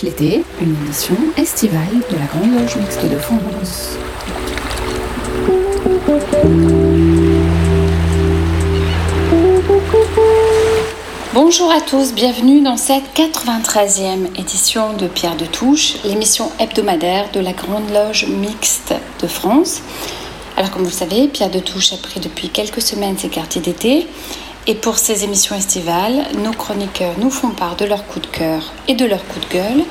l'été, une émission estivale de la Grande Loge Mixte de France. Bonjour à tous, bienvenue dans cette 93e édition de Pierre de Touche, l'émission hebdomadaire de la Grande Loge Mixte de France. Alors comme vous le savez, Pierre de Touche a pris depuis quelques semaines ses quartiers d'été et pour ces émissions estivales, nos chroniqueurs nous font part de leur coup de cœur et de leur coup de gueule,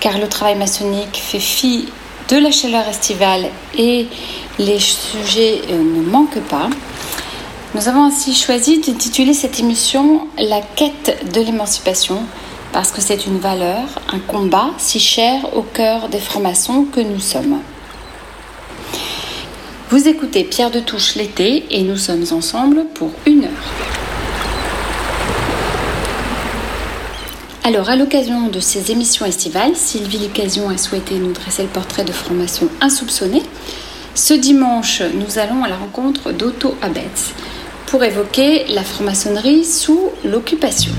car le travail maçonnique fait fi de la chaleur estivale et les sujets euh, ne manquent pas. Nous avons ainsi choisi d'intituler cette émission La quête de l'émancipation, parce que c'est une valeur, un combat si cher au cœur des francs-maçons que nous sommes. Vous écoutez Pierre de Touche l'été et nous sommes ensemble pour une heure. Alors, à l'occasion de ces émissions estivales, Sylvie L'Occasion a souhaité nous dresser le portrait de franc-maçon insoupçonné. Ce dimanche, nous allons à la rencontre d'Otto Abetz pour évoquer la franc-maçonnerie sous l'occupation.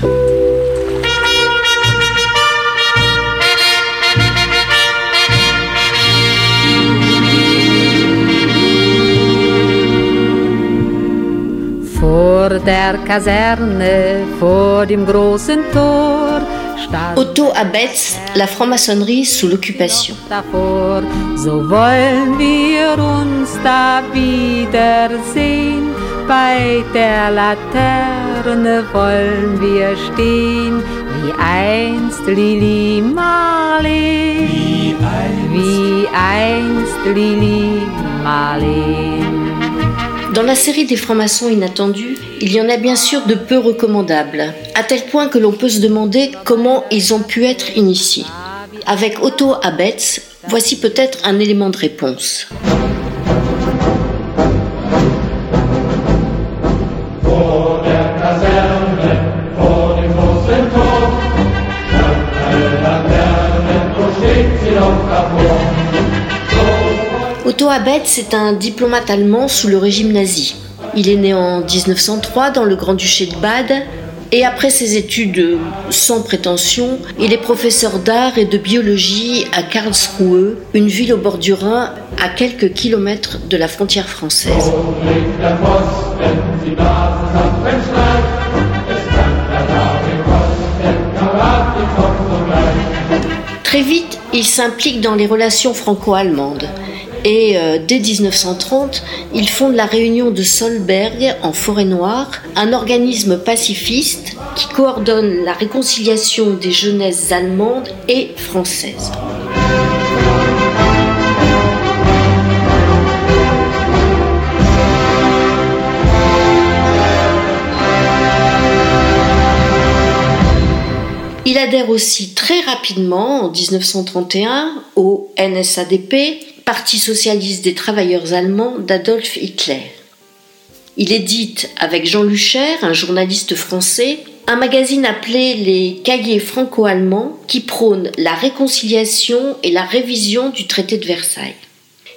Der Kaserne, vor dem großen Tor, Otto Abetz, la franc-maçonnerie sous l'occupation. So wollen wir uns da wiedersehen, bei der Laterne wollen wir stehen, wie einst Lili Marleen, wie einst Lili Marleen. Dans la série des francs-maçons inattendus, il y en a bien sûr de peu recommandables, à tel point que l'on peut se demander comment ils ont pu être initiés. Avec Otto Abetz, voici peut-être un élément de réponse. Abetz est un diplomate allemand sous le régime nazi. Il est né en 1903 dans le Grand-Duché de Bade et après ses études sans prétention, il est professeur d'art et de biologie à Karlsruhe, une ville au bord du Rhin à quelques kilomètres de la frontière française. Très vite, il s'implique dans les relations franco-allemandes. Et euh, dès 1930, il fonde la Réunion de Solberg en Forêt-Noire, un organisme pacifiste qui coordonne la réconciliation des jeunesses allemandes et françaises. Il adhère aussi très rapidement, en 1931, au NSADP, Parti socialiste des travailleurs allemands d'Adolf Hitler. Il édite avec Jean Lucher, un journaliste français, un magazine appelé Les Cahiers franco-allemands qui prône la réconciliation et la révision du traité de Versailles.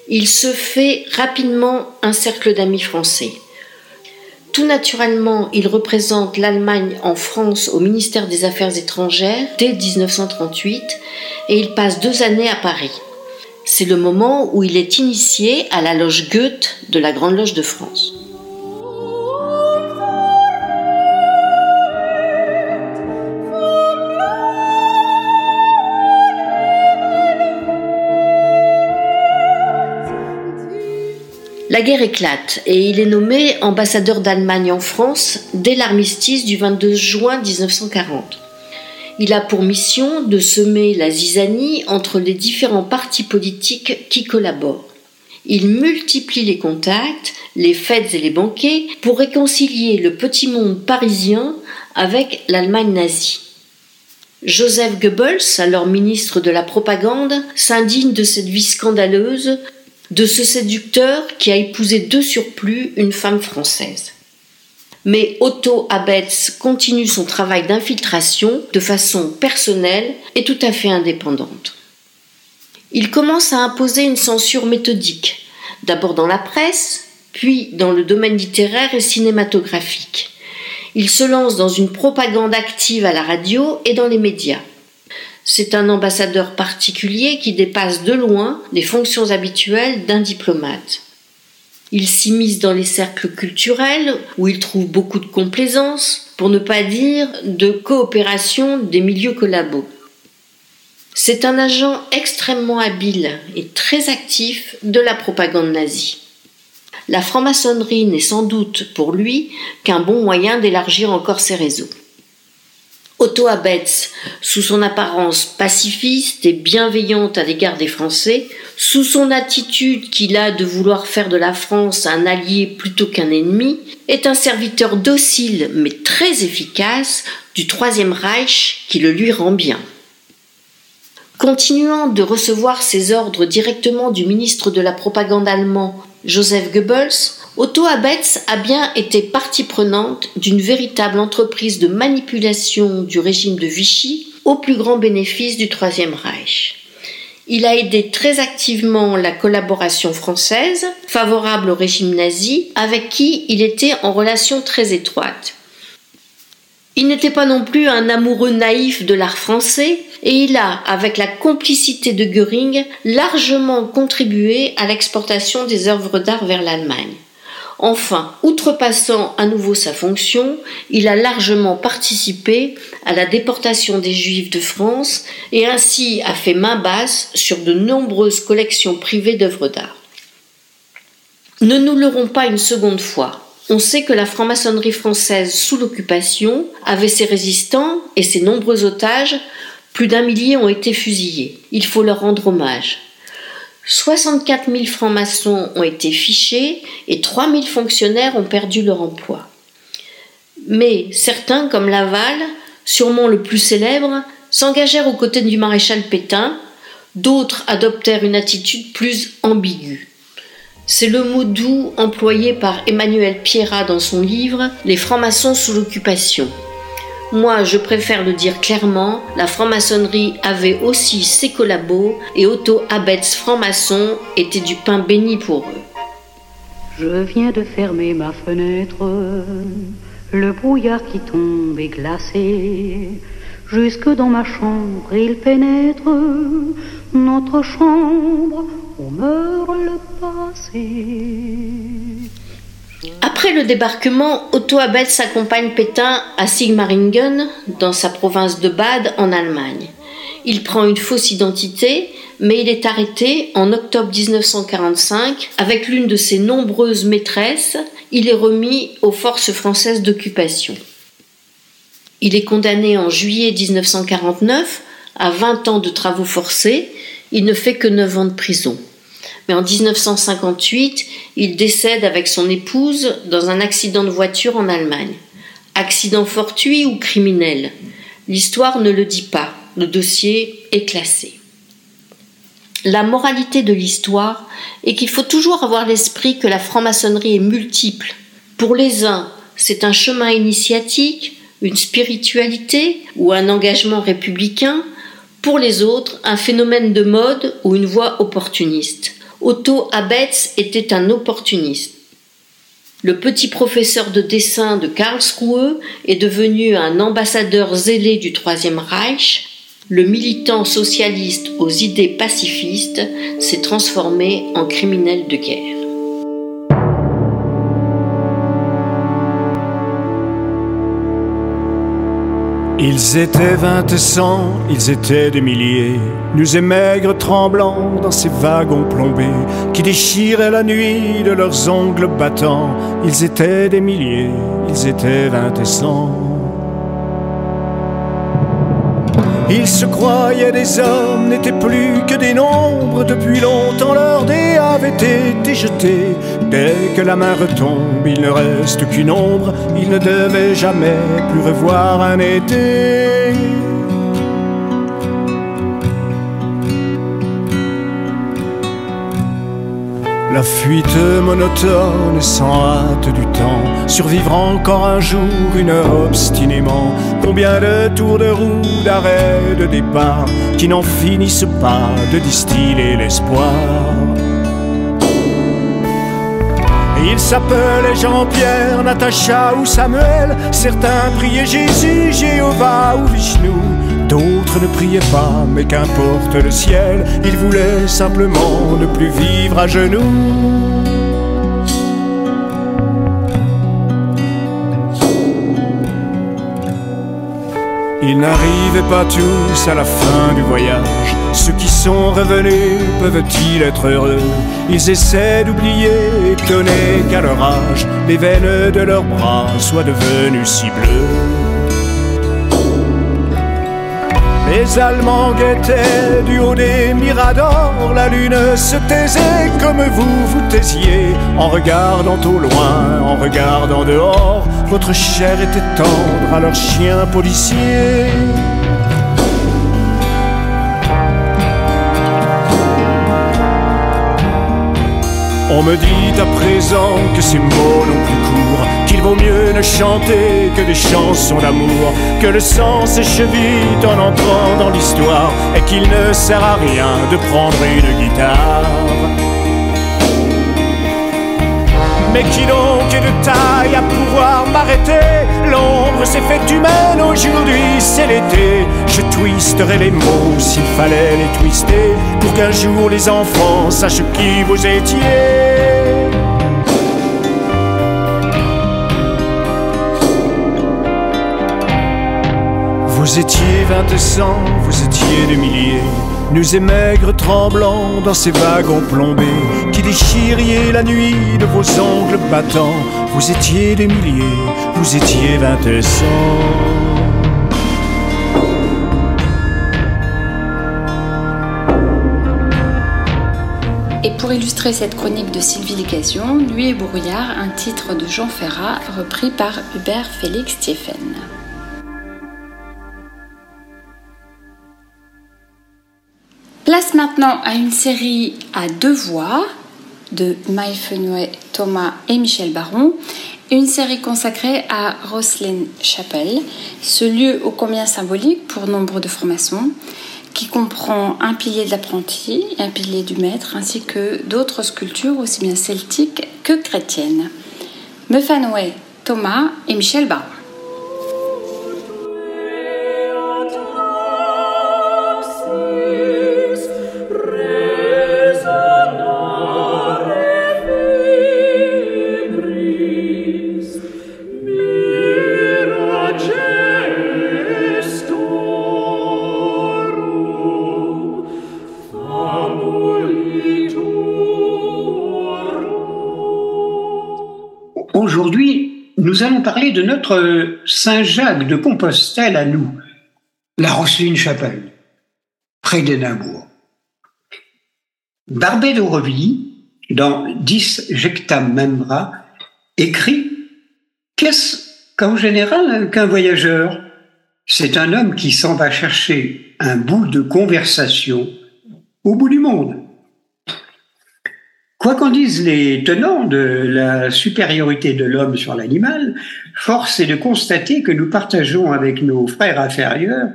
Il se fait rapidement un cercle d'amis français. Tout naturellement, il représente l'Allemagne en France au ministère des Affaires étrangères dès 1938 et il passe deux années à Paris. C'est le moment où il est initié à la loge Goethe de la Grande Loge de France. La guerre éclate et il est nommé ambassadeur d'Allemagne en France dès l'armistice du 22 juin 1940. Il a pour mission de semer la zizanie entre les différents partis politiques qui collaborent. Il multiplie les contacts, les fêtes et les banquets pour réconcilier le petit monde parisien avec l'Allemagne nazie. Joseph Goebbels, alors ministre de la Propagande, s'indigne de cette vie scandaleuse, de ce séducteur qui a épousé de surplus une femme française mais Otto Abetz continue son travail d'infiltration de façon personnelle et tout à fait indépendante. Il commence à imposer une censure méthodique, d'abord dans la presse, puis dans le domaine littéraire et cinématographique. Il se lance dans une propagande active à la radio et dans les médias. c'est un ambassadeur particulier qui dépasse de loin les fonctions habituelles d'un diplomate. Il s'immisce dans les cercles culturels où il trouve beaucoup de complaisance, pour ne pas dire de coopération des milieux collabos. C'est un agent extrêmement habile et très actif de la propagande nazie. La franc-maçonnerie n'est sans doute pour lui qu'un bon moyen d'élargir encore ses réseaux. Otto Abetz, sous son apparence pacifiste et bienveillante à l'égard des Français, sous son attitude qu'il a de vouloir faire de la France un allié plutôt qu'un ennemi, est un serviteur docile mais très efficace du Troisième Reich qui le lui rend bien. Continuant de recevoir ses ordres directement du ministre de la propagande allemand Joseph Goebbels, Otto Abetz a bien été partie prenante d'une véritable entreprise de manipulation du régime de Vichy au plus grand bénéfice du Troisième Reich. Il a aidé très activement la collaboration française, favorable au régime nazi, avec qui il était en relation très étroite. Il n'était pas non plus un amoureux naïf de l'art français, et il a, avec la complicité de Göring, largement contribué à l'exportation des œuvres d'art vers l'Allemagne. Enfin, outrepassant à nouveau sa fonction, il a largement participé à la déportation des Juifs de France et ainsi a fait main basse sur de nombreuses collections privées d'œuvres d'art. Ne nous leurrons pas une seconde fois. On sait que la franc-maçonnerie française sous l'occupation avait ses résistants et ses nombreux otages plus d'un millier ont été fusillés. Il faut leur rendre hommage. 64 000 francs-maçons ont été fichés et 3 000 fonctionnaires ont perdu leur emploi. Mais certains, comme Laval, sûrement le plus célèbre, s'engagèrent aux côtés du maréchal Pétain, d'autres adoptèrent une attitude plus ambiguë. C'est le mot doux employé par Emmanuel Pierrat dans son livre Les francs-maçons sous l'occupation. Moi, je préfère le dire clairement, la franc-maçonnerie avait aussi ses collabos et Otto Abetz franc-maçon était du pain béni pour eux. Je viens de fermer ma fenêtre, le brouillard qui tombe est glacé. Jusque dans ma chambre il pénètre, notre chambre où meurt le passé. Après le débarquement, Otto Abetz accompagne Pétain à Sigmaringen, dans sa province de Bade, en Allemagne. Il prend une fausse identité, mais il est arrêté en octobre 1945 avec l'une de ses nombreuses maîtresses. Il est remis aux forces françaises d'occupation. Il est condamné en juillet 1949 à 20 ans de travaux forcés. Il ne fait que 9 ans de prison mais en 1958, il décède avec son épouse dans un accident de voiture en Allemagne. Accident fortuit ou criminel? L'histoire ne le dit pas, le dossier est classé. La moralité de l'histoire est qu'il faut toujours avoir l'esprit que la franc-maçonnerie est multiple. Pour les uns, c'est un chemin initiatique, une spiritualité ou un engagement républicain. Pour les autres, un phénomène de mode ou une voie opportuniste. Otto Abetz était un opportuniste. Le petit professeur de dessin de Karlsruhe est devenu un ambassadeur zélé du Troisième Reich. Le militant socialiste aux idées pacifistes s'est transformé en criminel de guerre. Ils étaient vingt et cent, ils étaient des milliers, nus et maigres tremblants dans ces wagons plombés qui déchiraient la nuit de leurs ongles battants. Ils étaient des milliers, ils étaient vingt et cent. Ils se croyaient des hommes, n'étaient plus que des nombres. Depuis longtemps, leur dé avait été jeté. Dès que la main retombe, il ne reste qu'une ombre. Ils ne devaient jamais plus revoir un été. La fuite monotone sans hâte du temps, survivre encore un jour, une heure obstinément. Combien de tours de roue, d'arrêt, de départ, qui n'en finissent pas de distiller l'espoir. Ils s'appelaient Jean-Pierre, Natacha ou Samuel. Certains priaient Jésus, Jéhovah ou Vishnu. D'autres ne priaient pas, mais qu'importe le ciel, ils voulaient simplement ne plus vivre à genoux. Ils n'arrivaient pas tous à la fin du voyage. Ceux qui sont revenus peuvent-ils être heureux? Ils essaient d'oublier, étonnés qu'à leur âge, les veines de leurs bras soient devenues si bleues. Les Allemands guettaient du haut des miradors, la lune se taisait comme vous vous taisiez, en regardant au loin, en regardant dehors, votre chair était tendre à leurs chiens policiers. On me dit à présent que ces mots n'ont plus cours, qu'il vaut mieux ne chanter que des chansons d'amour, que le sang s'écheville en entrant dans l'histoire, et qu'il ne sert à rien de prendre une guitare. Mais qui donc est de taille à pouvoir m'arrêter? L'ombre s'est faite humaine, aujourd'hui c'est l'été. Je twisterai les mots s'il fallait les twister pour qu'un jour les enfants sachent qui vous étiez. Vous étiez vingt cent, vous étiez des milliers nus et maigres tremblants dans ces wagons plombés, qui déchiriez la nuit de vos ongles battants. Vous étiez des milliers, vous étiez vingt et cent. Et pour illustrer cette chronique de Sylvie Lécation, Nuit et brouillard, un titre de Jean Ferrat repris par Hubert Félix Thieffen. Maintenant à une série à deux voix de Maï Thomas et Michel Baron, une série consacrée à Roselyne Chapelle, ce lieu ô combien symbolique pour nombre de francs-maçons, qui comprend un pilier de l'apprenti, un pilier du maître, ainsi que d'autres sculptures aussi bien celtiques que chrétiennes. Mefanoé, Thomas et Michel Baron. De notre Saint-Jacques de Compostelle à nous, la Roselyne-Chapelle, près d'Édimbourg. Barbet d'Aurevilly, dans Dis Jectam Membra, écrit Qu'est-ce qu'en général qu'un voyageur? C'est un homme qui s'en va chercher un bout de conversation au bout du monde. Quoi qu'en disent les tenants de la supériorité de l'homme sur l'animal, force est de constater que nous partageons avec nos frères inférieurs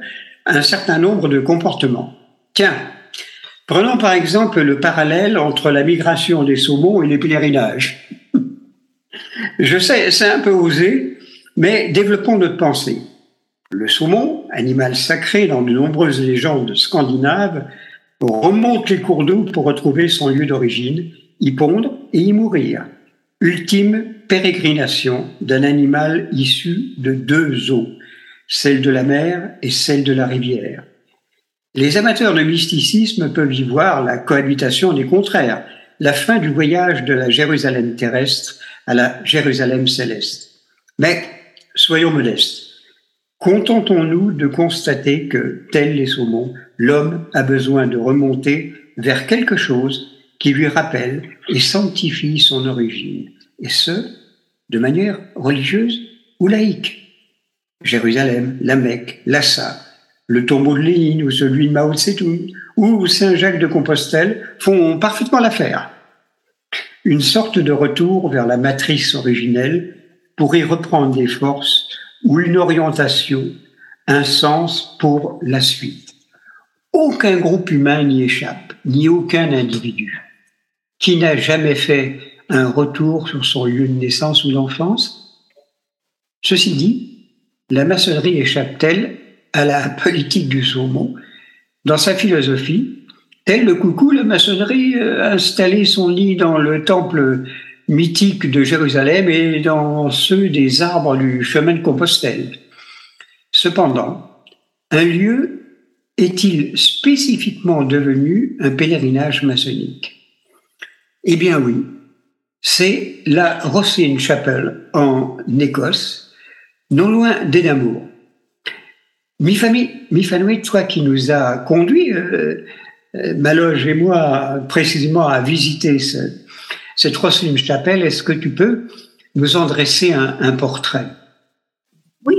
un certain nombre de comportements. Tiens, prenons par exemple le parallèle entre la migration des saumons et les pèlerinages. Je sais, c'est un peu osé, mais développons notre pensée. Le saumon, animal sacré dans de nombreuses légendes scandinaves, remonte les cours d'eau pour retrouver son lieu d'origine y pondre et y mourir. Ultime pérégrination d'un animal issu de deux eaux, celle de la mer et celle de la rivière. Les amateurs de mysticisme peuvent y voir la cohabitation des contraires, la fin du voyage de la Jérusalem terrestre à la Jérusalem céleste. Mais soyons modestes. Contentons-nous de constater que, tel les saumons, l'homme a besoin de remonter vers quelque chose qui lui rappelle et sanctifie son origine, et ce, de manière religieuse ou laïque. Jérusalem, la Mecque, Lassa, le tombeau de Lénine ou celui de Mao Tse-tung ou Saint-Jacques de Compostelle font parfaitement l'affaire. Une sorte de retour vers la matrice originelle pour y reprendre des forces ou une orientation, un sens pour la suite. Aucun groupe humain n'y échappe, ni aucun individu. Qui n'a jamais fait un retour sur son lieu de naissance ou d'enfance Ceci dit, la maçonnerie échappe-t-elle à la politique du saumon? Dans sa philosophie, tel le coucou, la maçonnerie a installé son nid dans le temple mythique de Jérusalem et dans ceux des arbres du chemin de Compostelle. Cependant, un lieu est-il spécifiquement devenu un pèlerinage maçonnique? Eh bien oui, c'est la Rosslyn Chapel en Écosse, non loin d'Édimbourg. Mifanouit, toi qui nous a conduits, euh, euh, Maloge et moi, précisément à visiter ce, cette Rosslyn Chapel, est-ce que tu peux nous en dresser un, un portrait? Oui,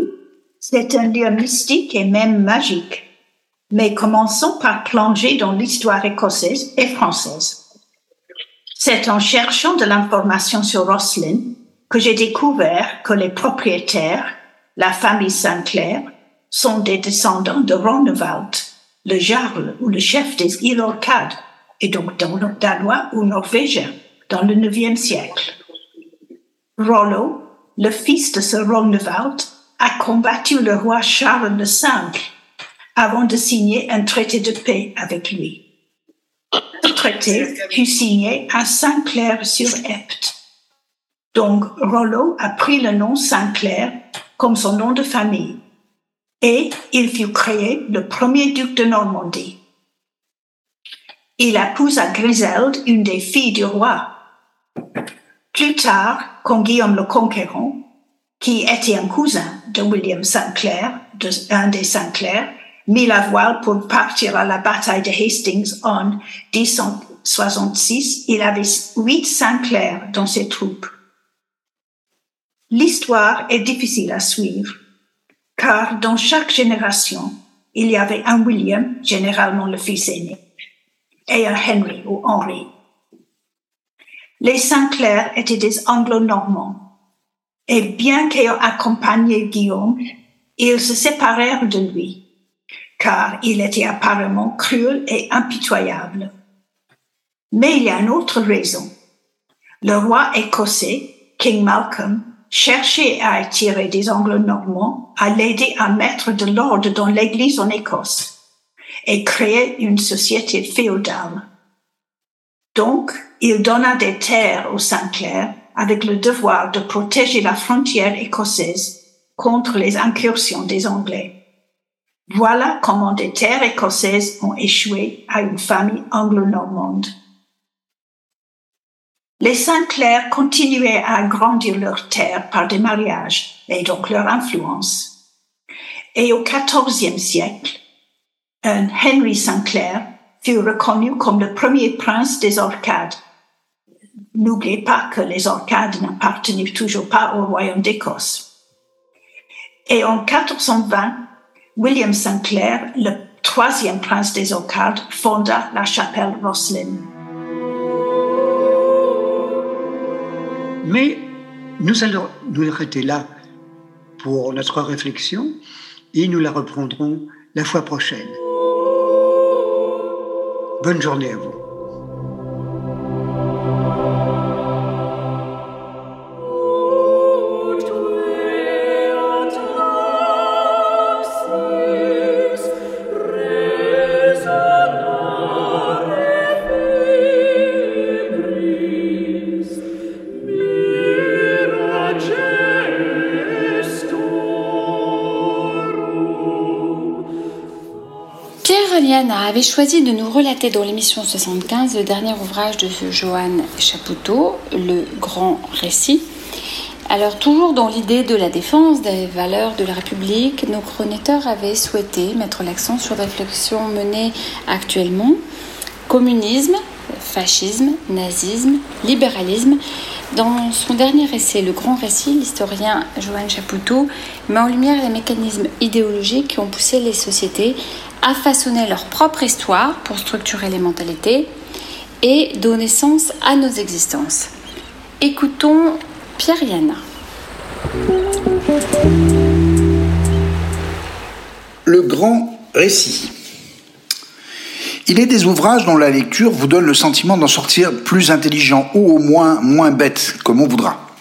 c'est un lieu mystique et même magique. Mais commençons par plonger dans l'histoire écossaise et française. C'est en cherchant de l'information sur Rosslyn que j'ai découvert que les propriétaires, la famille Sinclair, sont des descendants de Ronevald, le jarl ou le chef des îles Orcades, et donc danois ou norvégien, dans le IXe siècle. Rollo, le fils de ce Ronevald, a combattu le roi Charles le Simple avant de signer un traité de paix avec lui. Ce traité fut signé à Saint-Clair-sur-Epte. Donc, Rollo a pris le nom Saint-Clair comme son nom de famille et il fut créé le premier duc de Normandie. Il épousa Griselde, une des filles du roi. Plus tard, quand Guillaume le Conquérant, qui était un cousin de William Saint-Clair, un des Saint-Clair, mit la voile pour partir à la bataille de Hastings en 1066. Il avait huit Saint-Clair dans ses troupes. L'histoire est difficile à suivre, car dans chaque génération, il y avait un William, généralement le fils aîné, et un Henry ou Henry. Les Saint-Clair étaient des anglo-normands, et bien qu'ayant accompagné Guillaume, ils se séparèrent de lui car il était apparemment cruel et impitoyable. Mais il y a une autre raison. Le roi écossais, King Malcolm, cherchait à attirer des anglo-normands à l'aider à mettre de l'ordre dans l'église en Écosse et créer une société féodale. Donc, il donna des terres aux Saint-Clair avec le devoir de protéger la frontière écossaise contre les incursions des Anglais. Voilà comment des terres écossaises ont échoué à une famille anglo-normande. Les Saint-Clair continuaient à agrandir leurs terres par des mariages et donc leur influence. Et au XIVe siècle, un Henry Saint-Clair fut reconnu comme le premier prince des Orcades. N'oubliez pas que les Orcades n'appartenaient toujours pas au royaume d'Écosse. Et en 1420, William Sinclair, le troisième prince des Orcades, fonda la chapelle Rosslyn. Mais nous allons nous arrêter là pour notre réflexion et nous la reprendrons la fois prochaine. Bonne journée à vous. Avait choisi de nous relater dans l'émission 75 le dernier ouvrage de Johan Chapoutot, Le Grand Récit. Alors toujours dans l'idée de la défense des valeurs de la République, nos chroniqueurs avaient souhaité mettre l'accent sur la réflexion menée actuellement. Communisme, fascisme, nazisme, libéralisme. Dans son dernier essai, Le Grand Récit, l'historien Johan Chapoutot met en lumière les mécanismes idéologiques qui ont poussé les sociétés à façonner leur propre histoire pour structurer les mentalités et donner sens à nos existences. Écoutons Pierre Yana. Le grand récit. Il est des ouvrages dont la lecture vous donne le sentiment d'en sortir plus intelligent ou au moins moins bête, comme on voudra.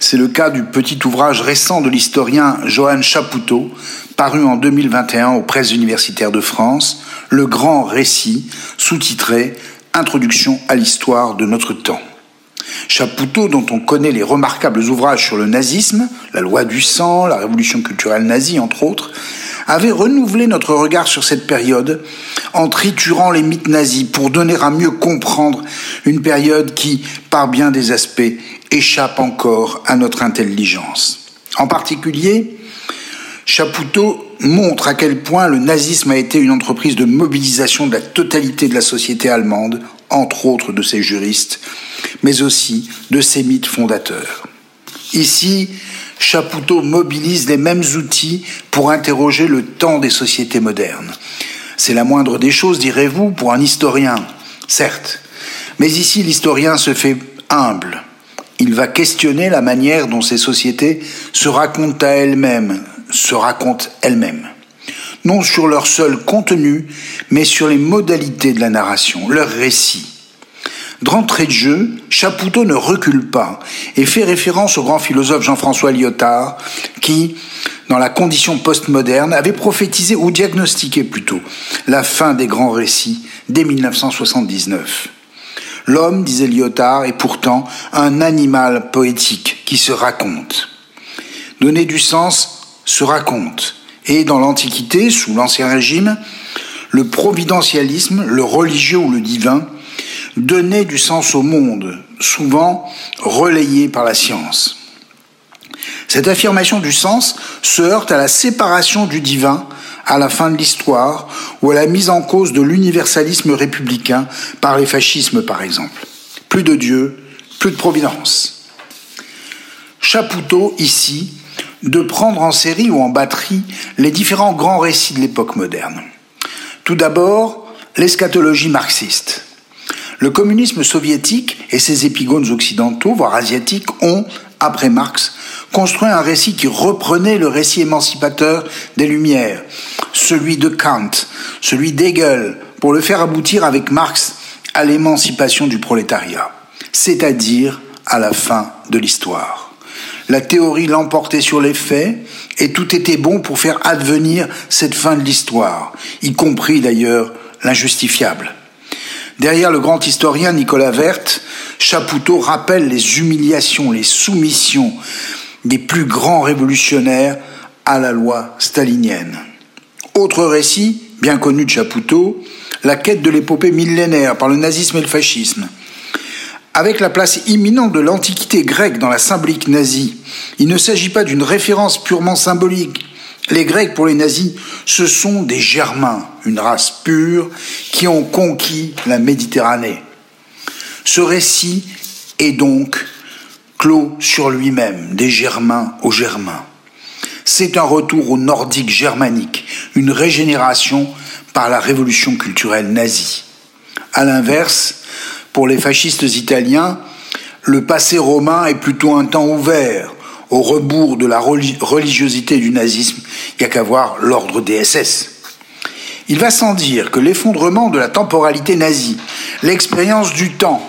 C'est le cas du petit ouvrage récent de l'historien Johan Chapoutot, paru en 2021 aux presses universitaires de France, Le grand récit, sous-titré Introduction à l'histoire de notre temps. Chapoutot, dont on connaît les remarquables ouvrages sur le nazisme, la loi du sang, la révolution culturelle nazie, entre autres, avait renouvelé notre regard sur cette période en triturant les mythes nazis pour donner à mieux comprendre une période qui, par bien des aspects, échappe encore à notre intelligence. En particulier, Chapoutot montre à quel point le nazisme a été une entreprise de mobilisation de la totalité de la société allemande, entre autres de ses juristes, mais aussi de ses mythes fondateurs. Ici, Chapoutot mobilise les mêmes outils pour interroger le temps des sociétés modernes. C'est la moindre des choses, direz-vous, pour un historien, certes. Mais ici, l'historien se fait humble. Il va questionner la manière dont ces sociétés se racontent à elles-mêmes, se racontent elles-mêmes. Non sur leur seul contenu, mais sur les modalités de la narration, leur récit. D'entrée de jeu, Chapoutot ne recule pas et fait référence au grand philosophe Jean-François Lyotard qui, dans la condition postmoderne, avait prophétisé ou diagnostiqué plutôt la fin des grands récits dès 1979. L'homme, disait Lyotard, est pourtant un animal poétique qui se raconte. Donner du sens se raconte. Et dans l'Antiquité, sous l'Ancien Régime, le providentialisme, le religieux ou le divin, donner du sens au monde, souvent relayé par la science. Cette affirmation du sens se heurte à la séparation du divin à la fin de l'histoire ou à la mise en cause de l'universalisme républicain par les fascismes par exemple. Plus de Dieu, plus de providence. Chapoutot ici de prendre en série ou en batterie les différents grands récits de l'époque moderne. Tout d'abord, l'eschatologie marxiste. Le communisme soviétique et ses épigones occidentaux, voire asiatiques, ont, après Marx, construit un récit qui reprenait le récit émancipateur des Lumières, celui de Kant, celui d'Hegel, pour le faire aboutir avec Marx à l'émancipation du prolétariat, c'est-à-dire à la fin de l'histoire. La théorie l'emportait sur les faits, et tout était bon pour faire advenir cette fin de l'histoire, y compris d'ailleurs l'injustifiable. Derrière le grand historien Nicolas Vert, Chapoutot rappelle les humiliations, les soumissions des plus grands révolutionnaires à la loi stalinienne. Autre récit, bien connu de Chapoutot, la quête de l'épopée millénaire par le nazisme et le fascisme. Avec la place imminente de l'antiquité grecque dans la symbolique nazie, il ne s'agit pas d'une référence purement symbolique, les Grecs, pour les nazis, ce sont des Germains, une race pure, qui ont conquis la Méditerranée. Ce récit est donc clos sur lui-même, des Germains aux Germains. C'est un retour au nordique germanique, une régénération par la révolution culturelle nazie. À l'inverse, pour les fascistes italiens, le passé romain est plutôt un temps ouvert, au rebours de la religiosité du nazisme, il n'y a qu'à voir l'ordre des SS. Il va sans dire que l'effondrement de la temporalité nazie, l'expérience du temps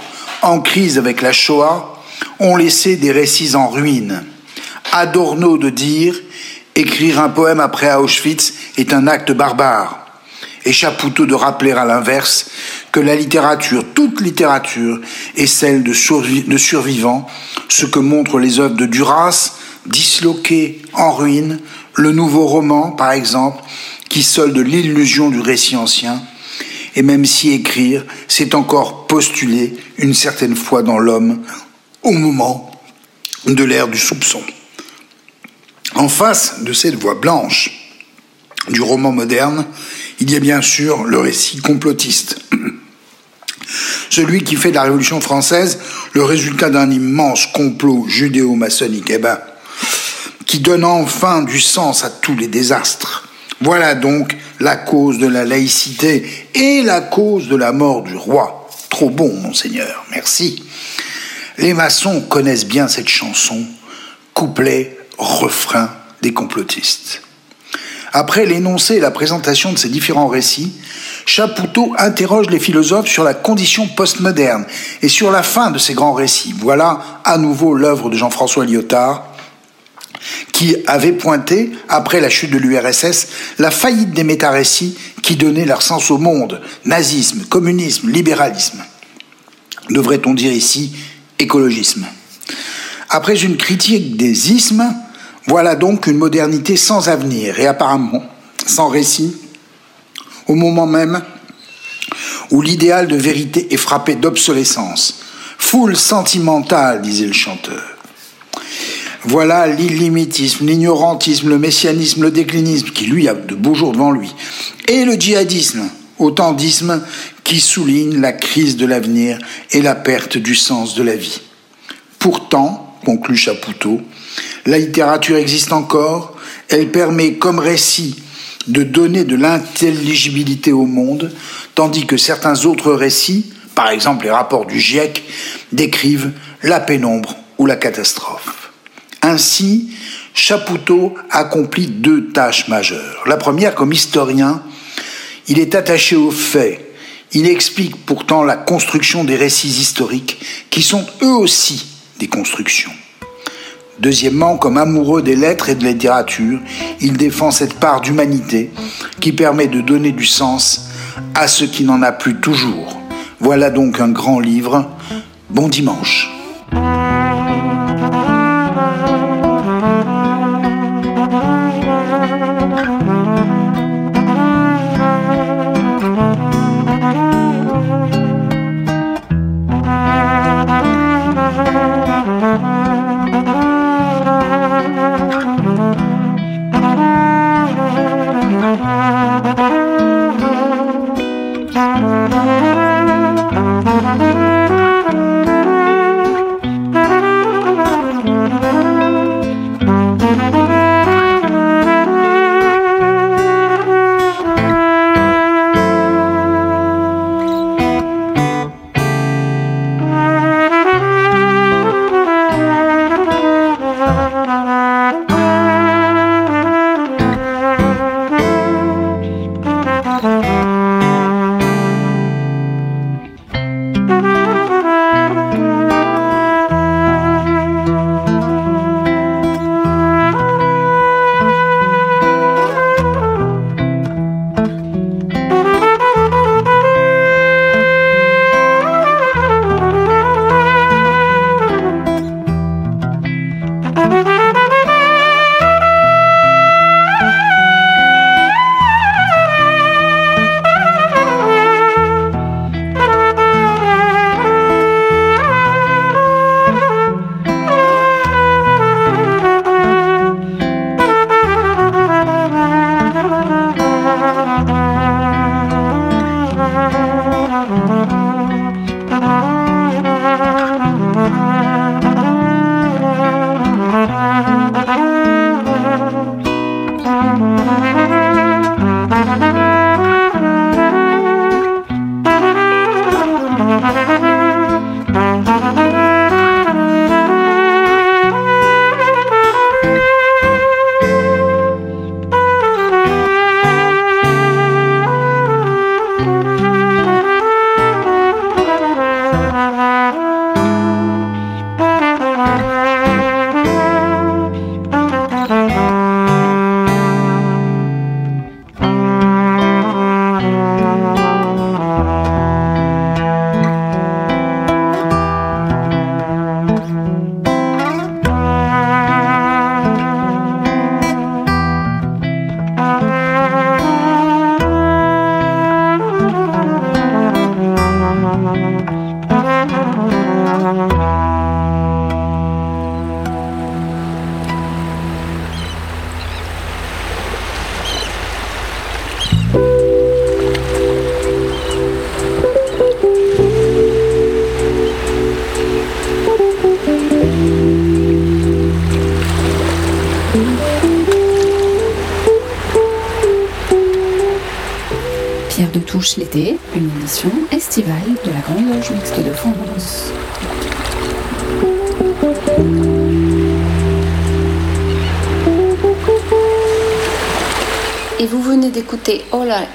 en crise avec la Shoah, ont laissé des récits en ruine. Adorno de dire écrire un poème après Auschwitz est un acte barbare. Et Chapoutot de rappeler à l'inverse que la littérature, toute littérature, est celle de, survivants, ce que montrent les œuvres de Duras, disloquées en ruine, le nouveau roman, par exemple, qui solde l'illusion du récit ancien, et même si écrire, c'est encore postuler une certaine foi dans l'homme au moment de l'ère du soupçon. En face de cette voix blanche du roman moderne, il y a bien sûr le récit complotiste. Celui qui fait de la Révolution française le résultat d'un immense complot judéo-maçonnique, eh ben, qui donne enfin du sens à tous les désastres. Voilà donc la cause de la laïcité et la cause de la mort du roi. Trop bon, monseigneur, merci. Les maçons connaissent bien cette chanson, couplet, refrain des complotistes. Après l'énoncé et la présentation de ces différents récits, Chapoutot interroge les philosophes sur la condition postmoderne et sur la fin de ces grands récits. Voilà à nouveau l'œuvre de Jean-François Lyotard, qui avait pointé, après la chute de l'URSS, la faillite des métarécits qui donnaient leur sens au monde, nazisme, communisme, libéralisme. Devrait-on dire ici écologisme? Après une critique des ismes, voilà donc une modernité sans avenir et apparemment sans récit, au moment même où l'idéal de vérité est frappé d'obsolescence. Foule sentimentale, disait le chanteur. Voilà l'illimitisme, l'ignorantisme, le messianisme, le déclinisme, qui lui a de beaux jours devant lui, et le djihadisme, autant d'ismes qui soulignent la crise de l'avenir et la perte du sens de la vie. Pourtant, conclut Chapoutot, la littérature existe encore, elle permet comme récit de donner de l'intelligibilité au monde, tandis que certains autres récits, par exemple les rapports du GIEC, décrivent la pénombre ou la catastrophe. Ainsi, Chapoutot accomplit deux tâches majeures. La première, comme historien, il est attaché aux faits. Il explique pourtant la construction des récits historiques, qui sont eux aussi des constructions. Deuxièmement, comme amoureux des lettres et de littérature, il défend cette part d'humanité qui permet de donner du sens à ce qui n'en a plus toujours. Voilà donc un grand livre. Bon dimanche.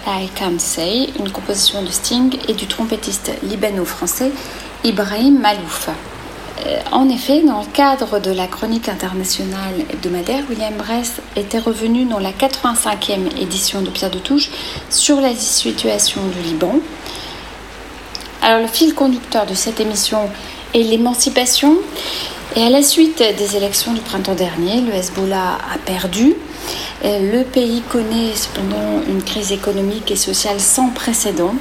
I Can Say, une composition de Sting et du trompettiste libano-français Ibrahim Malouf. Euh, en effet, dans le cadre de la chronique internationale hebdomadaire, William Bress était revenu dans la 85e édition de Pierre de Touche sur la situation du Liban. Alors le fil conducteur de cette émission est l'émancipation. Et à la suite des élections du printemps dernier, le Hezbollah a perdu. Euh, le pays connaît cependant une crise économique et sociale sans précédent.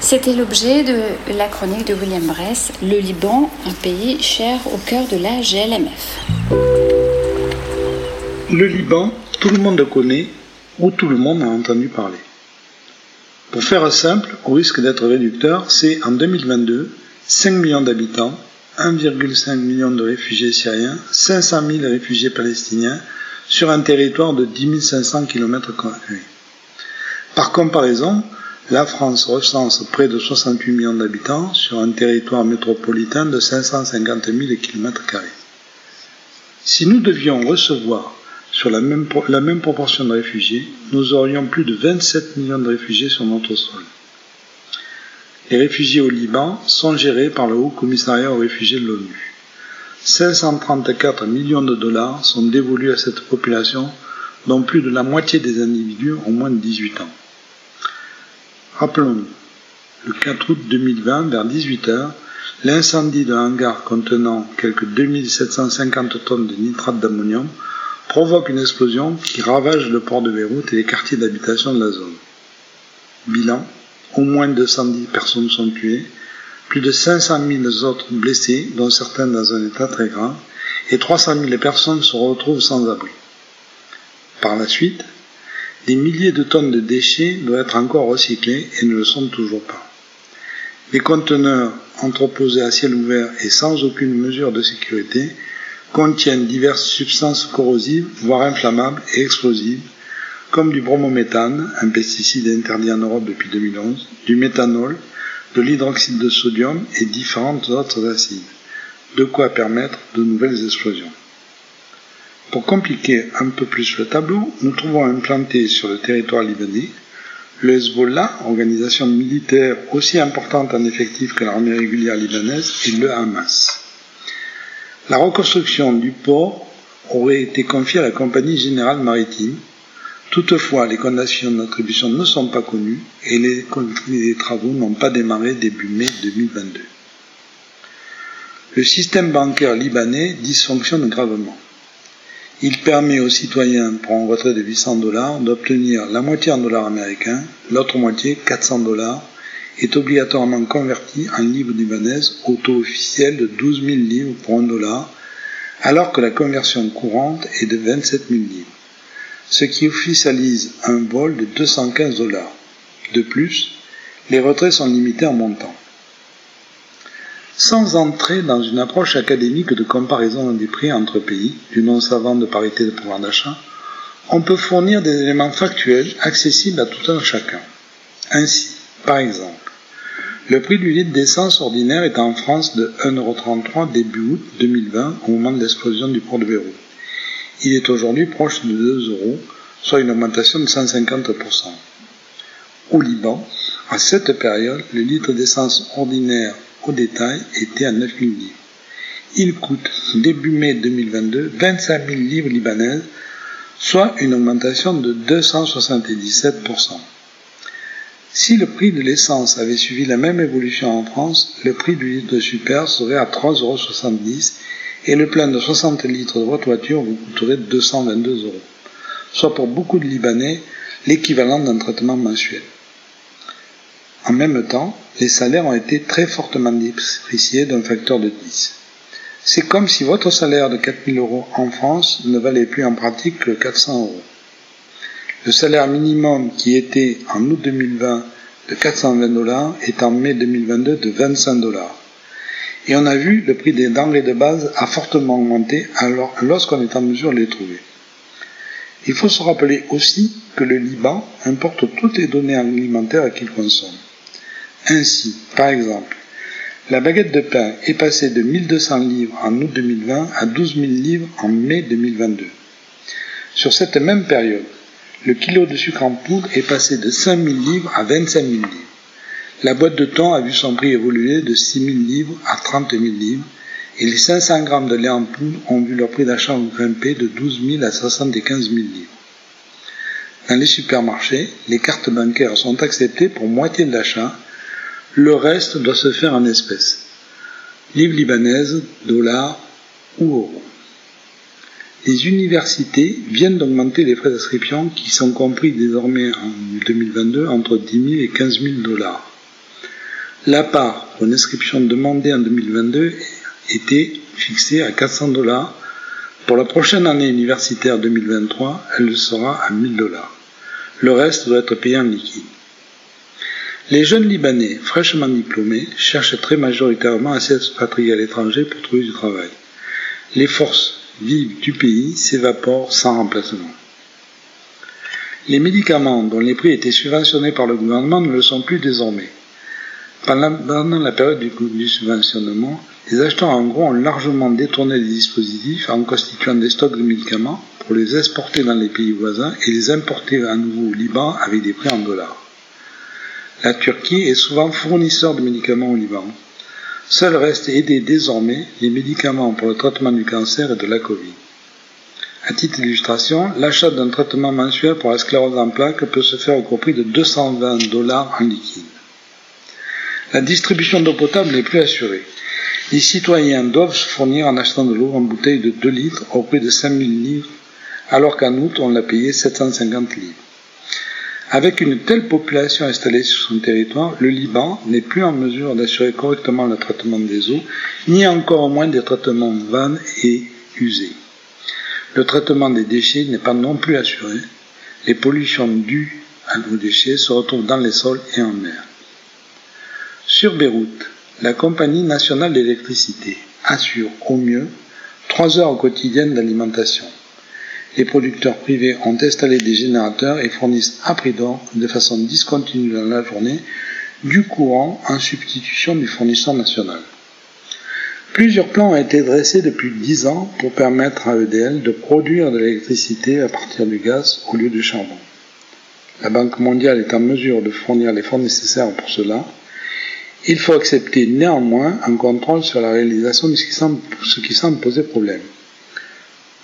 C'était l'objet de la chronique de William Bress, le Liban, un pays cher au cœur de la GLMF. Le Liban, tout le monde le connaît ou tout le monde a entendu parler. Pour faire simple, au risque d'être réducteur, c'est en 2022 5 millions d'habitants, 1,5 million de réfugiés syriens, 500 000 réfugiés palestiniens sur un territoire de 10 500 km. Par comparaison, la France recense près de 68 millions d'habitants sur un territoire métropolitain de 550 000 km. Si nous devions recevoir sur la même, la même proportion de réfugiés, nous aurions plus de 27 millions de réfugiés sur notre sol. Les réfugiés au Liban sont gérés par le Haut Commissariat aux réfugiés de l'ONU. 534 millions de dollars sont dévolus à cette population, dont plus de la moitié des individus ont moins de 18 ans. Rappelons-nous, le 4 août 2020, vers 18h, l'incendie d'un hangar contenant quelques 2750 tonnes de nitrate d'ammonium provoque une explosion qui ravage le port de Beyrouth et les quartiers d'habitation de la zone. Bilan, au moins 210 personnes sont tuées, plus de 500 000 autres blessés, dont certains dans un état très grave, et 300 000 personnes se retrouvent sans abri. Par la suite, des milliers de tonnes de déchets doivent être encore recyclés et ne le sont toujours pas. Les conteneurs entreposés à ciel ouvert et sans aucune mesure de sécurité contiennent diverses substances corrosives, voire inflammables et explosives, comme du bromométhane, un pesticide interdit en Europe depuis 2011, du méthanol, de l'hydroxyde de sodium et différentes autres acides, de quoi permettre de nouvelles explosions. Pour compliquer un peu plus le tableau, nous trouvons implanté sur le territoire libanais le Hezbollah, organisation militaire aussi importante en effectif que l'armée régulière libanaise, et le Hamas. La reconstruction du port aurait été confiée à la Compagnie générale maritime. Toutefois, les conditions d'attribution ne sont pas connues et les, travaux n'ont pas démarré début mai 2022. Le système bancaire libanais dysfonctionne gravement. Il permet aux citoyens, pour un retrait de 800 dollars, d'obtenir la moitié en dollars américains, l'autre moitié, 400 dollars, est obligatoirement converti en livres libanaises au taux officiel de 12 000 livres pour 1 dollar, alors que la conversion courante est de 27 000 livres, ce qui officialise un vol de 215 dollars. De plus, les retraits sont limités en montant. Sans entrer dans une approche académique de comparaison des prix entre pays, du non savant de parité de pouvoir d'achat, on peut fournir des éléments factuels accessibles à tout un chacun. Ainsi, par exemple, le prix du litre d'essence ordinaire est en France de 1,33€ début août 2020 au moment de l'explosion du port de Beyrouth. Il est aujourd'hui proche de 2 euros, soit une augmentation de 150%. Au Liban, à cette période, le litre d'essence ordinaire au détail était à 9 000 livres. Il coûte, début mai 2022, 25 000 livres libanaises, soit une augmentation de 277%. Si le prix de l'essence avait suivi la même évolution en France, le prix du litre de super serait à 3,70 euros et le plein de 60 litres de votre voiture vous coûterait 222 euros, soit pour beaucoup de Libanais l'équivalent d'un traitement mensuel. En même temps, les salaires ont été très fortement dépréciés d'un facteur de 10. C'est comme si votre salaire de 4000 euros en France ne valait plus en pratique que 400 euros. Le salaire minimum qui était en août 2020 de 420 dollars est en mai 2022 de 25 dollars. Et on a vu le prix des denrées de base a fortement augmenté lorsqu'on est en mesure de les trouver. Il faut se rappeler aussi que le Liban importe toutes les données alimentaires qu'il consomme. Ainsi, par exemple, la baguette de pain est passée de 1200 livres en août 2020 à 12 000 livres en mai 2022. Sur cette même période, le kilo de sucre en poudre est passé de 5 000 livres à 25 000 livres. La boîte de thon a vu son prix évoluer de 6 000 livres à 30 000 livres et les 500 grammes de lait en poudre ont vu leur prix d'achat grimper de 12 000 à 75 000 livres. Dans les supermarchés, les cartes bancaires sont acceptées pour moitié de l'achat, le reste doit se faire en espèces. Livres libanaises, dollars ou euros. Les universités viennent d'augmenter les frais d'inscription qui sont compris désormais en 2022 entre 10 000 et 15 000 dollars. La part pour inscription demandée en 2022 était fixée à 400 dollars. Pour la prochaine année universitaire 2023, elle le sera à 1000 dollars. Le reste doit être payé en liquide. Les jeunes Libanais fraîchement diplômés cherchent très majoritairement à s'expatrier à l'étranger pour trouver du travail. Les forces vives du pays s'évaporent sans remplacement. Les médicaments dont les prix étaient subventionnés par le gouvernement ne le sont plus désormais. Pendant la période du, subventionnement, les acheteurs en gros ont largement détourné les dispositifs en constituant des stocks de médicaments pour les exporter dans les pays voisins et les importer à nouveau au Liban avec des prix en dollars. La Turquie est souvent fournisseur de médicaments au Liban. Seul reste aider désormais les médicaments pour le traitement du cancer et de la Covid. À titre d'illustration, l'achat d'un traitement mensuel pour la sclérose en plaques peut se faire au prix de 220 dollars en liquide. La distribution d'eau potable n'est plus assurée. Les citoyens doivent se fournir en achetant de l'eau en bouteille de 2 litres au prix de 5000 livres, alors qu'en août on l'a payé 750 livres. Avec une telle population installée sur son territoire, le Liban n'est plus en mesure d'assurer correctement le traitement des eaux, ni encore moins des traitements vannes et usés. Le traitement des déchets n'est pas non plus assuré. Les pollutions dues à nos déchets se retrouvent dans les sols et en mer. Sur Beyrouth, la Compagnie nationale d'électricité assure au mieux 3 heures quotidiennes d'alimentation. Les producteurs privés ont installé des générateurs et fournissent à prix d'or, de façon discontinue dans la journée, du courant en substitution du fournisseur national. Plusieurs plans ont été dressés depuis 10 ans pour permettre à EDL de produire de l'électricité à partir du gaz au lieu du charbon. La Banque mondiale est en mesure de fournir les fonds nécessaires pour cela. Il faut accepter néanmoins un contrôle sur la réalisation de ce qui semble, poser problème.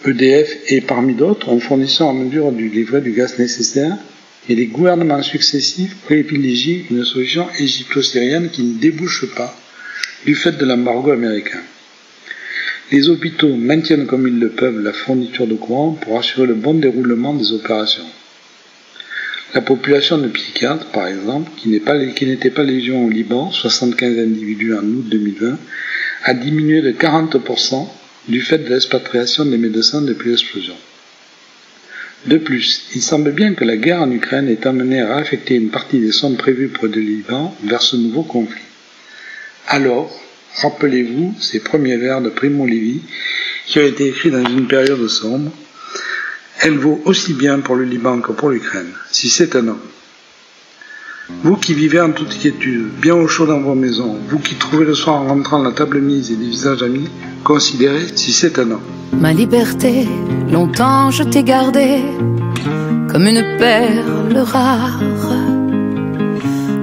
EDF est parmi d'autres un fournisseur en mesure du livrer du gaz nécessaire et les gouvernements successifs privilégient une solution égypto-syrienne qui ne débouche pas du fait de l'embargo américain. Les hôpitaux maintiennent comme ils le peuvent la fourniture de courant pour assurer le bon déroulement des opérations. La population de psychiatres, par exemple, qui n'était pas, légion au Liban, 75 individus en août 2020, a diminué de 40% du fait de l'expatriation des médecins depuis l'explosion. De plus, il semble bien que la guerre en Ukraine ait amené à affecter une partie des sommes prévues pour le Liban vers ce nouveau conflit. Alors, rappelez-vous ces premiers vers de Primo Levi qui ont été écrits dans une période sombre. Elle vaut aussi bien pour le Liban que pour l'Ukraine, si c'est un homme. Vous qui vivez en toute quiétude, bien au chaud dans vos maisons, vous qui trouvez le soir en rentrant la table mise et des visages amis, considérez si c'est un homme. Ma liberté, longtemps je t'ai gardée comme une perle rare.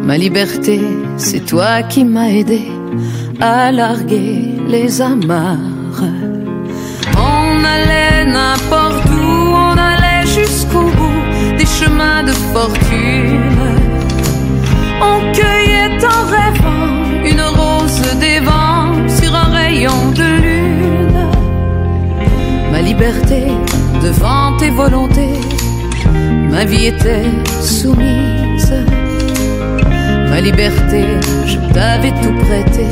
Ma liberté, c'est toi qui m'as aidé à larguer les amarres. On allait n'importe où, chemins de fortune on cueillait en rêvant une rose des vents sur un rayon de lune. Ma liberté devant tes volontés, ma vie était soumise. Ma liberté, je t'avais tout prêté,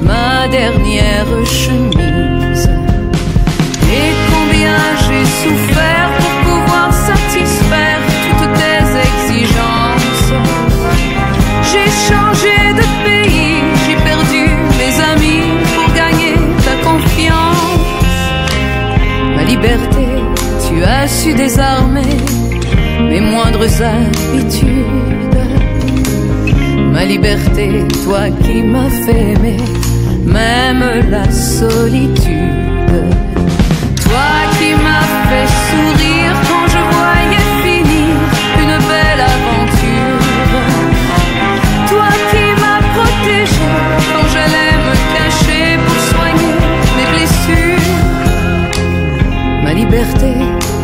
ma dernière chemise. Et combien j'ai souffert J'ai changé de pays, j'ai perdu mes amis pour gagner ta confiance. Ma liberté, tu as su désarmer mes moindres habitudes. Ma liberté, toi qui m'as fait aimer, même la solitude. Toi qui m'as fait sourire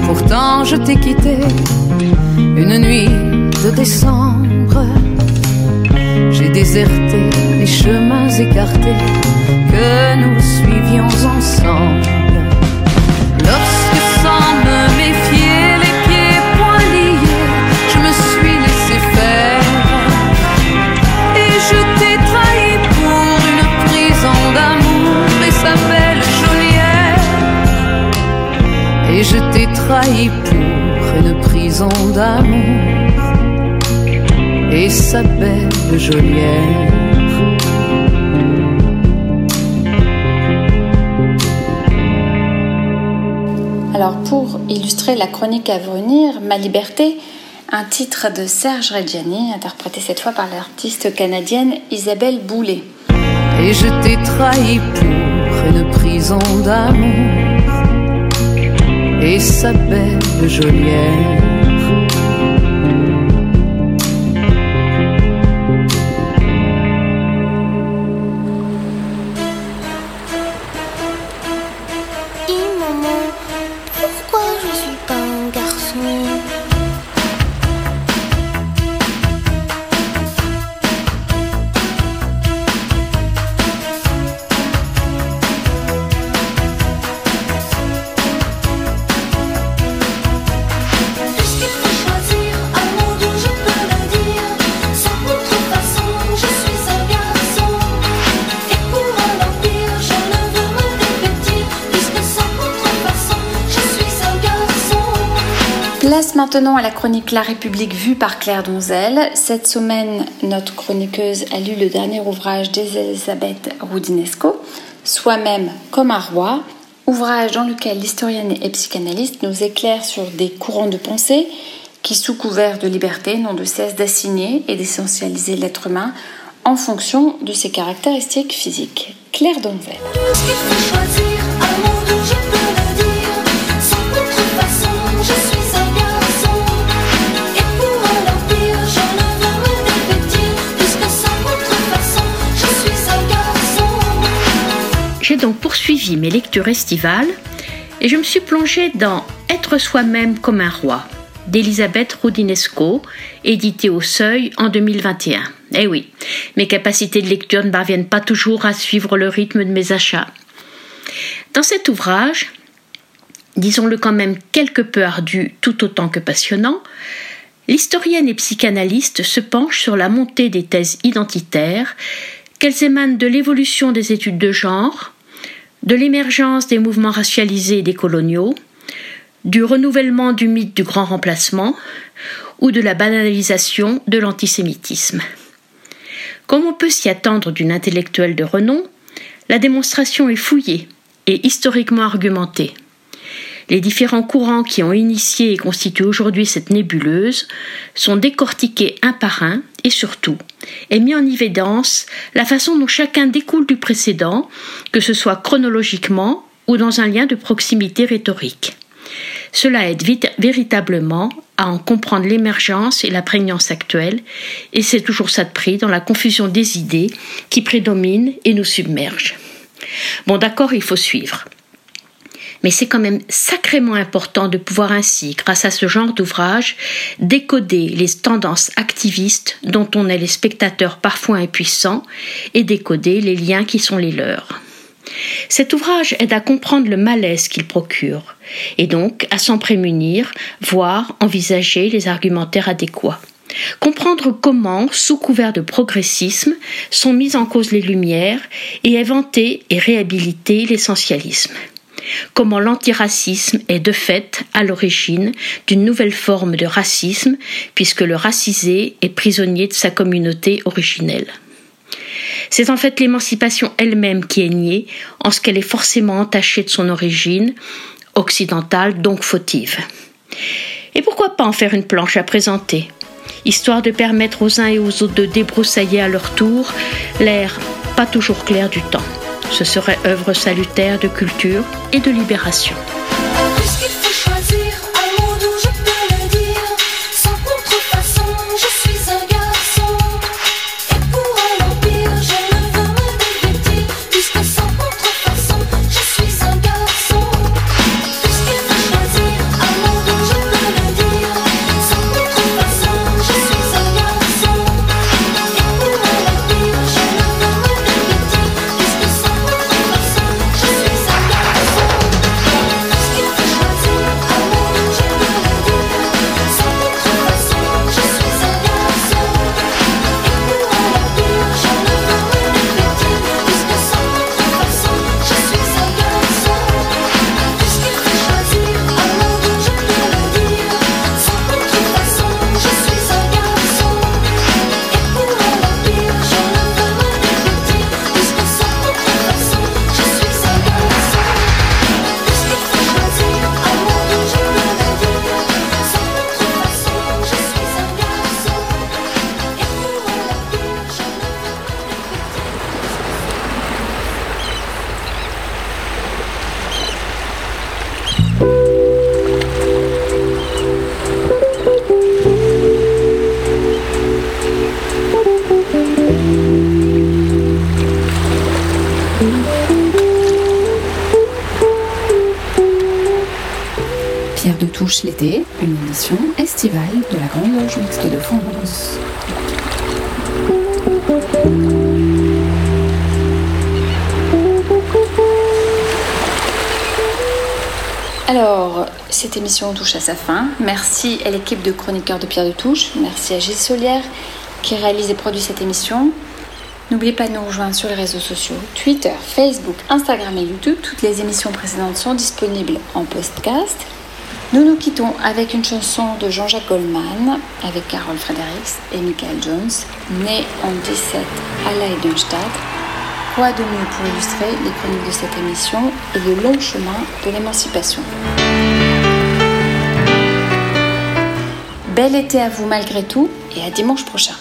Pourtant je t'ai quitté une nuit de décembre. J'ai déserté les chemins écartés que nous suivions ensemble. Je t'ai trahi pour une prison d'amour et sa belle geôlière. Alors pour illustrer la chronique à venir, Ma liberté, un titre de Serge Reggiani, interprété cette fois par l'artiste canadienne Isabelle Boulet. Et je t'ai trahi pour une prison d'amour et sa belle geôlière. Maintenant à la chronique La République vue par Claire Donzel. Cette semaine, notre chroniqueuse a lu le dernier ouvrage d'Elisabeth Roudinesco, Soi-même comme un roi, ouvrage dans lequel l'historienne et psychanalyste nous éclaire sur des courants de pensée qui, sous couvert de liberté, n'ont de cesse d'assigner et d'essentialiser l'être humain en fonction de ses caractéristiques physiques. Claire Donzel. Mes lectures estivales et je me suis plongée dans Être soi-même comme un roi d'Elisabeth Roudinesco, édité au Seuil en 2021. Eh oui, mes capacités de lecture ne parviennent pas toujours à suivre le rythme de mes achats. Dans cet ouvrage, disons-le quand même quelque peu ardu tout autant que passionnant, l'historienne et psychanalyste se penche sur la montée des thèses identitaires, qu'elles émanent de l'évolution des études de genre, de l'émergence des mouvements racialisés et décoloniaux, du renouvellement du mythe du grand remplacement ou de la banalisation de l'antisémitisme. Comme on peut s'y attendre d'une intellectuelle de renom, la démonstration est fouillée et historiquement argumentée. Les différents courants qui ont initié et constituent aujourd'hui cette nébuleuse sont décortiqués un par un et surtout est mis en évidence la façon dont chacun découle du précédent, que ce soit chronologiquement ou dans un lien de proximité rhétorique. Cela aide véritablement à en comprendre l'émergence et la prégnance actuelle, et c'est toujours ça de prix dans la confusion des idées qui prédomine et nous submerge. Bon, d'accord, il faut suivre. Mais c'est quand même sacrément important de pouvoir ainsi, grâce à ce genre d'ouvrage, décoder les tendances activistes dont on est les spectateurs parfois impuissants et décoder les liens qui sont les leurs. Cet ouvrage aide à comprendre le malaise qu'il procure et donc à s'en prémunir, voire envisager les argumentaires adéquats. Comprendre comment, sous couvert de progressisme, sont mises en cause les lumières et inventer et réhabiliter l'essentialisme. Comment l'antiracisme est de fait à l'origine d'une nouvelle forme de racisme, puisque le racisé est prisonnier de sa communauté originelle. C'est en fait l'émancipation elle-même qui est niée, en ce qu'elle est forcément entachée de son origine, occidentale donc fautive. Et pourquoi pas en faire une planche à présenter histoire de permettre aux uns et aux autres de débroussailler à leur tour l'air pas toujours clair du temps. Ce serait œuvre salutaire de culture et de libération. Touche l'été, une émission estivale de la Grande Loge Mixte de France. Alors, cette émission touche à sa fin. Merci à l'équipe de chroniqueurs de Pierre de Touche. Merci à Gilles Solière qui réalise et produit cette émission. N'oubliez pas de nous rejoindre sur les réseaux sociaux Twitter, Facebook, Instagram et YouTube. Toutes les émissions précédentes sont disponibles en podcast. Nous nous quittons avec une chanson de Jean-Jacques Goldman avec Carol Fredericks et Michael Jones, né en 17 à Leidenstadt. Quoi de mieux pour illustrer les chroniques de cette émission et le long chemin de l'émancipation? Bel été à vous malgré tout et à dimanche prochain.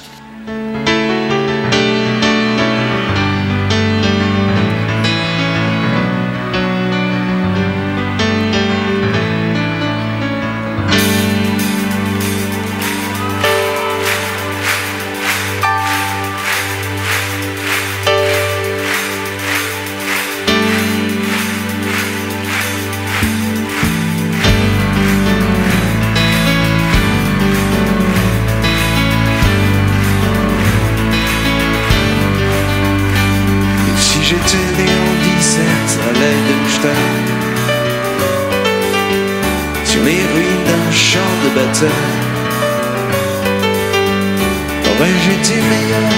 Aurais-je été meilleur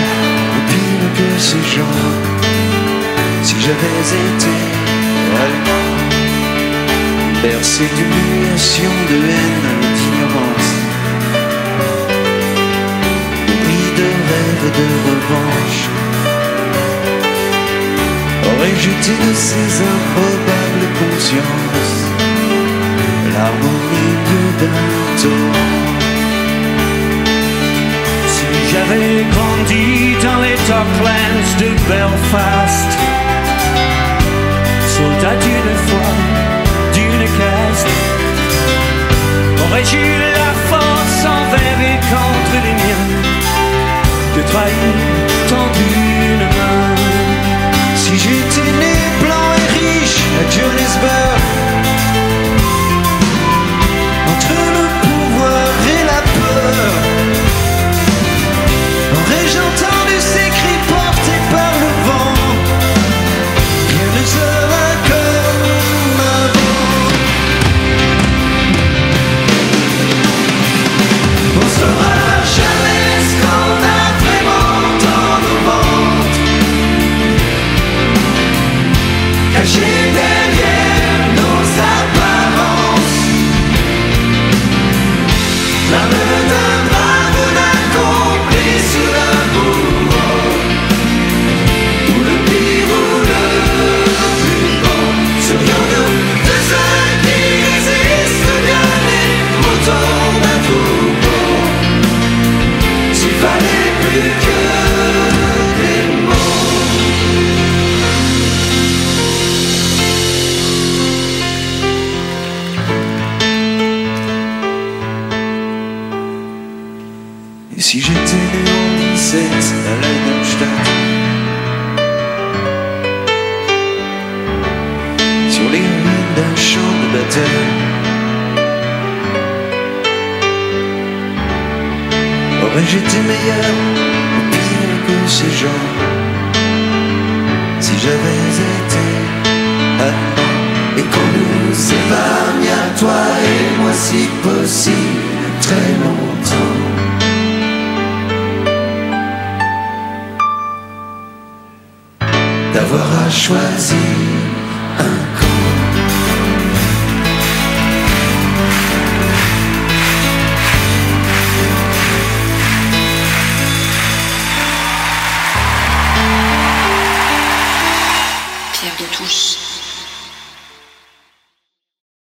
ou pire que ces gens Si j'avais été allemand Bercé d'humiliation, de haine, d'ignorance Nourri de rêves de revanche Aurais-je été de ces improbables consciences? L'harmonie d'un Si j'avais grandi dans les Docklands de Belfast, soldat d'une foi, d'une caste, aurais-je eu la force envers et contre les miens de trahir tant d'une main? Si j'étais né blanc et riche à Johannesburg Aurais-je entendu ces cris portés par le vent. Rien ne sera comme avant. On saura